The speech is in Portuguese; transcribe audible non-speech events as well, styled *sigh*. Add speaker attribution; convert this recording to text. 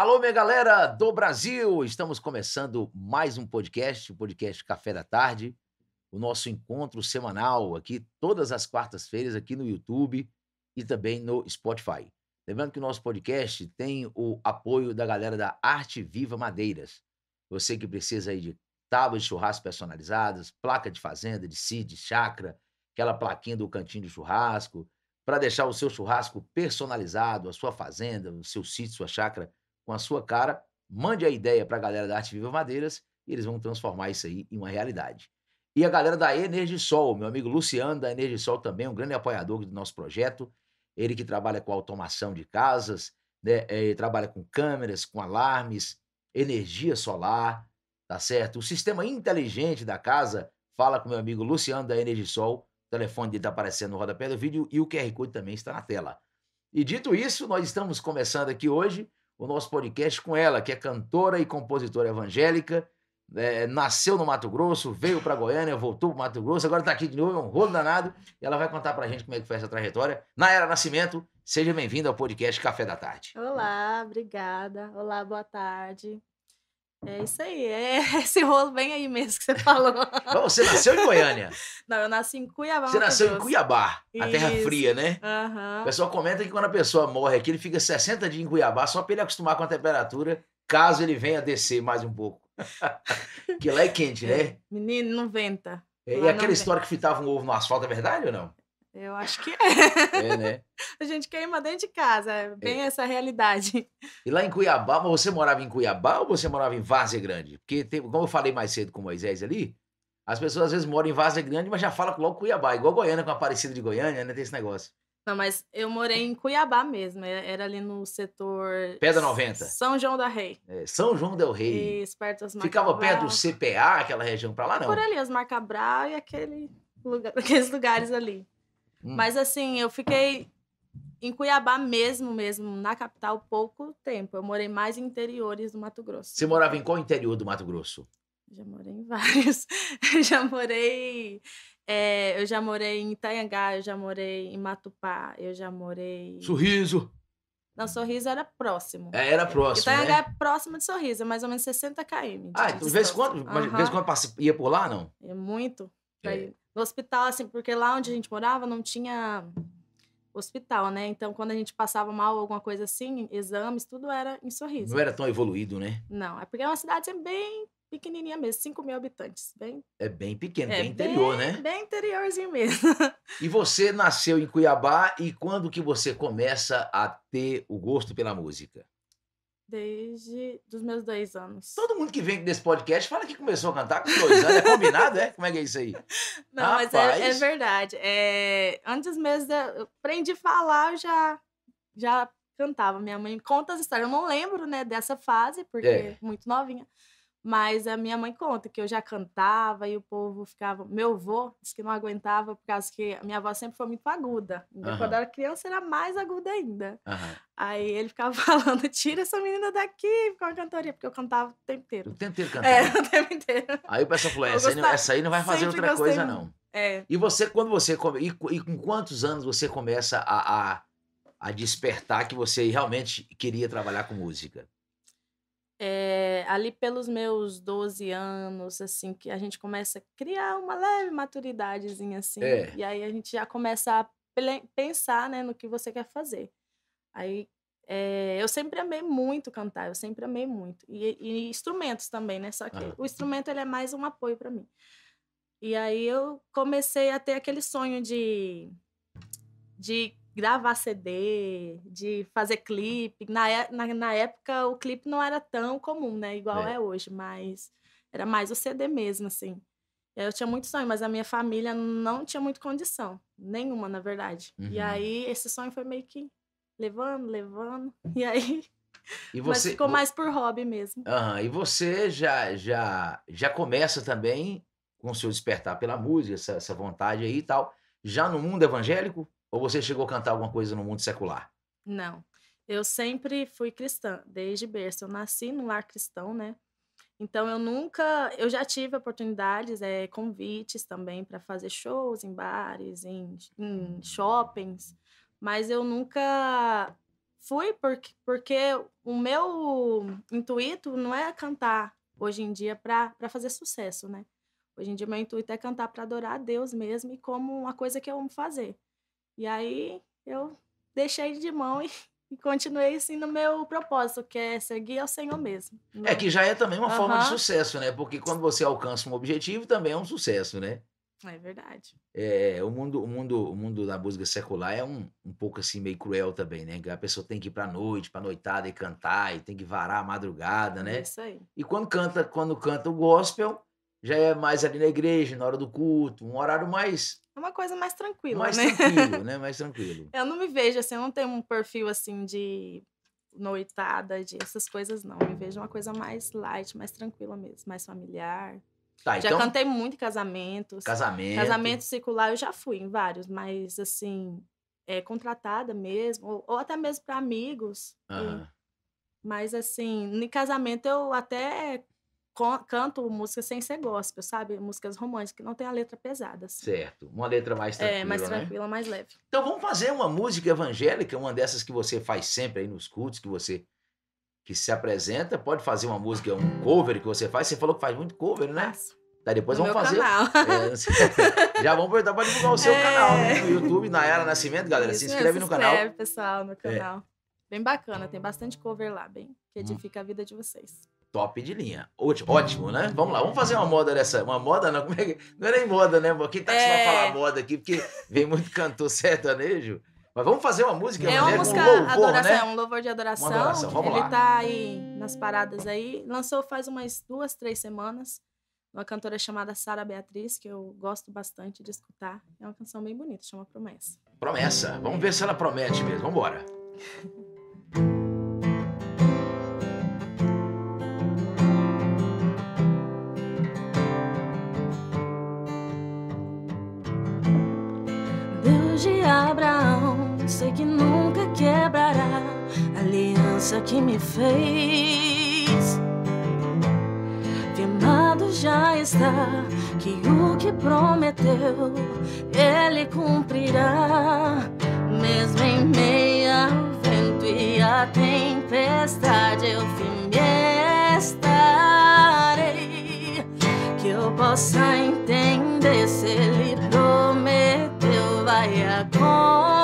Speaker 1: Alô, minha galera do Brasil! Estamos começando mais um podcast, o podcast Café da Tarde, o nosso encontro semanal aqui todas as quartas-feiras aqui no YouTube e também no Spotify. Lembrando que o nosso podcast tem o apoio da galera da Arte Viva Madeiras. Você que precisa aí de tábuas de churrasco personalizadas, placa de fazenda, de CID, chácara, aquela plaquinha do cantinho de churrasco, para deixar o seu churrasco personalizado, a sua fazenda, o seu sítio, sua chácara com a sua cara, mande a ideia para a galera da Arte Viva Madeiras e eles vão transformar isso aí em uma realidade. E a galera da Energisol, meu amigo Luciano da Energisol também, um grande apoiador do nosso projeto. Ele que trabalha com automação de casas, né? Eh, ele trabalha com câmeras, com alarmes, energia solar, tá certo? O sistema inteligente da casa, fala com meu amigo Luciano da Energisol. O telefone dele está aparecendo no rodapé do vídeo e o QR Code também está na tela. E dito isso, nós estamos começando aqui hoje o nosso podcast com ela, que é cantora e compositora evangélica. É, nasceu no Mato Grosso, veio para Goiânia, voltou para Mato Grosso, agora está aqui de novo, é um rolo danado. E ela vai contar para a gente como é que foi essa trajetória. Naira Nascimento, seja bem-vinda ao podcast Café da Tarde.
Speaker 2: Olá, obrigada. Olá, boa tarde. É isso aí, é *laughs* esse rolo bem aí mesmo que você falou.
Speaker 1: Então, você nasceu em Goiânia? *laughs*
Speaker 2: Não, eu nasci em Cuiabá.
Speaker 1: Você nasceu em Cuiabá, a terra fria, né?
Speaker 2: Aham.
Speaker 1: O pessoal comenta que quando a pessoa morre aqui, ele fica 60 dias em Cuiabá só para ele acostumar com a temperatura, caso ele venha descer mais um pouco. *laughs* que lá é quente, né?
Speaker 2: Menino, 90.
Speaker 1: É, E
Speaker 2: não
Speaker 1: aquela história que fritava um ovo no asfalto é verdade ou não?
Speaker 2: Eu acho que é.
Speaker 1: É, né? *laughs*
Speaker 2: A gente queima dentro de casa, é bem essa realidade.
Speaker 1: E lá em Cuiabá, você morava em Cuiabá ou você morava em Várzea Grande? Porque, tem- como eu falei mais cedo com o Moisés ali, as pessoas às vezes moram em Várzea Grande, mas já falam logo Cuiabá, igual Goiânia com a Aparecida de Goiânia, né? Tem esse negócio.
Speaker 2: Não, mas eu morei em Cuiabá mesmo, é- era ali no setor...
Speaker 1: Pedra 90.
Speaker 2: São João da Rei.
Speaker 1: É, São João Del Rei.
Speaker 2: Isso, perto das
Speaker 1: Ficava perto do. CPA, aquela região pra lá, não?
Speaker 2: Por ali, as Marcabral e aquele lugar, *laughs* aqueles lugares ali.
Speaker 1: Hum.
Speaker 2: Mas assim, eu fiquei em Cuiabá mesmo, mesmo, na capital, pouco tempo. Eu morei mais em interiores do Mato Grosso.
Speaker 1: Você morava em qual interior do Mato Grosso?
Speaker 2: Já morei em *laughs* vários. Já morei. é, eu já morei em Itanhangá, eu já morei em Matupá, eu já morei.
Speaker 1: Sorriso.
Speaker 2: Não, Sorriso era próximo.
Speaker 1: É, era próximo,
Speaker 2: Itanhangá
Speaker 1: né?
Speaker 2: é próximo de Sorriso, é mais ou menos 60 km. de
Speaker 1: Ah, então de vez em
Speaker 2: distância.
Speaker 1: quando, de vez quando ia por lá, não?
Speaker 2: É muito.
Speaker 1: É.
Speaker 2: No hospital, assim, porque lá onde a gente morava não tinha hospital, né? Então, quando a gente passava mal, alguma coisa assim, exames, tudo era em sorriso.
Speaker 1: Não era tão evoluído, né?
Speaker 2: Não, é porque é uma cidade assim, bem pequenininha mesmo, 5 mil habitantes. Bem,
Speaker 1: É bem pequeno,
Speaker 2: é
Speaker 1: bem interior,
Speaker 2: bem,
Speaker 1: né?
Speaker 2: Bem interiorzinho mesmo. *laughs*
Speaker 1: E você nasceu em Cuiabá e quando que você começa a ter o gosto pela música?
Speaker 2: Desde os meus dois anos.
Speaker 1: Todo mundo que vem desse podcast fala que começou a cantar com dois anos. É combinado, é? Como é que é isso aí? *laughs*
Speaker 2: Não, mas é, é
Speaker 1: Rapaz.
Speaker 2: verdade. É, antes mesmo eu aprendi a falar, eu já, já cantava. Minha mãe conta as histórias. Eu não lembro, né, dessa fase, porque
Speaker 1: É.
Speaker 2: muito novinha. Mas a minha mãe conta que eu já cantava e o povo ficava. Meu avô disse que não aguentava, por causa que a minha voz sempre foi muito aguda.
Speaker 1: Aham.
Speaker 2: Quando eu era criança, era mais aguda ainda.
Speaker 1: Aham.
Speaker 2: Aí ele ficava *laughs* falando: tira essa menina daqui com a cantoria, porque eu cantava o tempo inteiro.
Speaker 1: O tempo inteiro
Speaker 2: É,
Speaker 1: cantando. *laughs*
Speaker 2: o tempo inteiro.
Speaker 1: Aí o pessoal falou: essa aí, não,
Speaker 2: gostava-
Speaker 1: essa aí não vai fazer outra coisa,
Speaker 2: muito.
Speaker 1: não.
Speaker 2: É.
Speaker 1: E você, quando você. come- E, co- e com quantos anos você começa a, a, a despertar que você realmente queria trabalhar com música?
Speaker 2: É, ali pelos meus 12 anos, assim, que a gente começa a criar uma leve maturidadezinha, assim.
Speaker 1: É.
Speaker 2: E aí a gente já começa a pensar, né, no que você quer fazer. Aí é, eu sempre amei muito cantar, eu sempre amei muito. E, e instrumentos também, né? Só que
Speaker 1: Aham.
Speaker 2: o instrumento ele é mais um apoio para mim. E aí eu comecei a ter aquele sonho de, de gravar CD, de fazer clipe. Na, é- na, na época o clipe não era tão comum, né? Igual
Speaker 1: É.
Speaker 2: é. hoje, mas era mais o CD mesmo, assim. E Eu tinha muito sonho, mas a minha família não tinha muito condição. Nenhuma, na verdade. E
Speaker 1: Uhum.
Speaker 2: aí esse sonho foi meio que levando, levando. *laughs* E aí.
Speaker 1: E
Speaker 2: mas
Speaker 1: você,
Speaker 2: ficou
Speaker 1: vo-
Speaker 2: mais por hobby mesmo.
Speaker 1: Aham, E você já, já, já começa também com o seu despertar pela música, essa, essa vontade aí e tal, já no mundo evangélico? Ou você chegou a cantar alguma coisa no mundo secular?
Speaker 2: Não. Eu sempre fui cristã, desde berço. Eu nasci num lar cristão, né? Então eu nunca, eu já tive oportunidades, é, convites também para fazer shows em bares, em, em shoppings, mas eu nunca fui porque, porque o meu intuito não é cantar hoje em dia para fazer sucesso, né? Hoje em dia, meu intuito é cantar para adorar a Deus mesmo e como uma coisa que eu amo fazer. E aí eu deixei de mão e, e continuei assim no meu propósito, que é seguir ao Senhor mesmo.
Speaker 1: É que já é também uma uhum. forma de sucesso, né? Porque quando você alcança um objetivo, também é um sucesso, né?
Speaker 2: É verdade.
Speaker 1: É, o mundo, o mundo, o mundo da música secular é um, um pouco assim meio cruel também, né? A pessoa tem que ir pra noite, pra noitada e cantar, e tem que varar a madrugada, né?
Speaker 2: É isso aí.
Speaker 1: E quando canta, quando canta o gospel, já é mais ali na igreja, na hora do culto, um horário mais.
Speaker 2: É uma coisa mais tranquila,
Speaker 1: mais
Speaker 2: né?
Speaker 1: tranquilo, *laughs* né? Mais tranquilo.
Speaker 2: Eu não me vejo assim, eu não tenho um perfil assim de noitada, de essas coisas, não. Eu me vejo uma coisa mais light, mais tranquila mesmo, mais familiar.
Speaker 1: Tá,
Speaker 2: já
Speaker 1: então,
Speaker 2: cantei muito em casamentos.
Speaker 1: casamento.
Speaker 2: Casamento circular eu já fui em vários, mas assim, é contratada mesmo, ou, ou até mesmo para amigos. e- mas assim, em casamento eu até canto músicas sem ser gospel, sabe? Músicas românticas, que não tem a letra pesada. Assim.
Speaker 1: Certo. Uma letra mais tranquila,
Speaker 2: É, mais
Speaker 1: né?
Speaker 2: tranquila, mais leve.
Speaker 1: Então vamos fazer uma música evangélica, uma dessas que você faz sempre aí nos cultos, que você que se apresenta. Pode fazer uma música, um cover que você faz. Você falou que faz muito cover, né?
Speaker 2: Faço.
Speaker 1: Tá, depois
Speaker 2: No
Speaker 1: vamos fazer.
Speaker 2: canal.
Speaker 1: É, *laughs* já vamos aproveitar para divulgar o seu
Speaker 2: É.
Speaker 1: canal né? no YouTube, Nayara Nascimento, galera.
Speaker 2: Isso
Speaker 1: se
Speaker 2: mesmo,
Speaker 1: inscreve no
Speaker 2: se
Speaker 1: canal. É.
Speaker 2: inscreve, pessoal, no canal. Bem bacana, tem bastante cover lá, bem,
Speaker 1: Hum.
Speaker 2: que edifica a vida de vocês.
Speaker 1: Top de linha. Ótimo, ótimo, né? Vamos lá, vamos fazer uma moda dessa. Uma moda não, como é que. Não é nem moda, né? Quem tá acostumado a
Speaker 2: É.
Speaker 1: falar moda aqui, porque vem muito cantor sertanejo. Mas vamos fazer uma música
Speaker 2: É uma música
Speaker 1: um louvor,
Speaker 2: adoração,
Speaker 1: né?
Speaker 2: é um louvor de adoração.
Speaker 1: adoração, vamos
Speaker 2: Ele
Speaker 1: lá.
Speaker 2: tá aí nas paradas aí. Lançou faz umas duas, três semanas. Uma cantora chamada Sara Beatriz, que eu gosto bastante de escutar. É uma canção bem bonita, chama Promessa.
Speaker 1: Promessa. Vamos ver se ela promete mesmo. Vamos embora.
Speaker 2: Que me fez. Firmado já está que o que prometeu, ele cumprirá. Mesmo em meio ao vento e a tempestade, eu firme estarei. Que eu possa entender se ele prometeu, vai acontecer.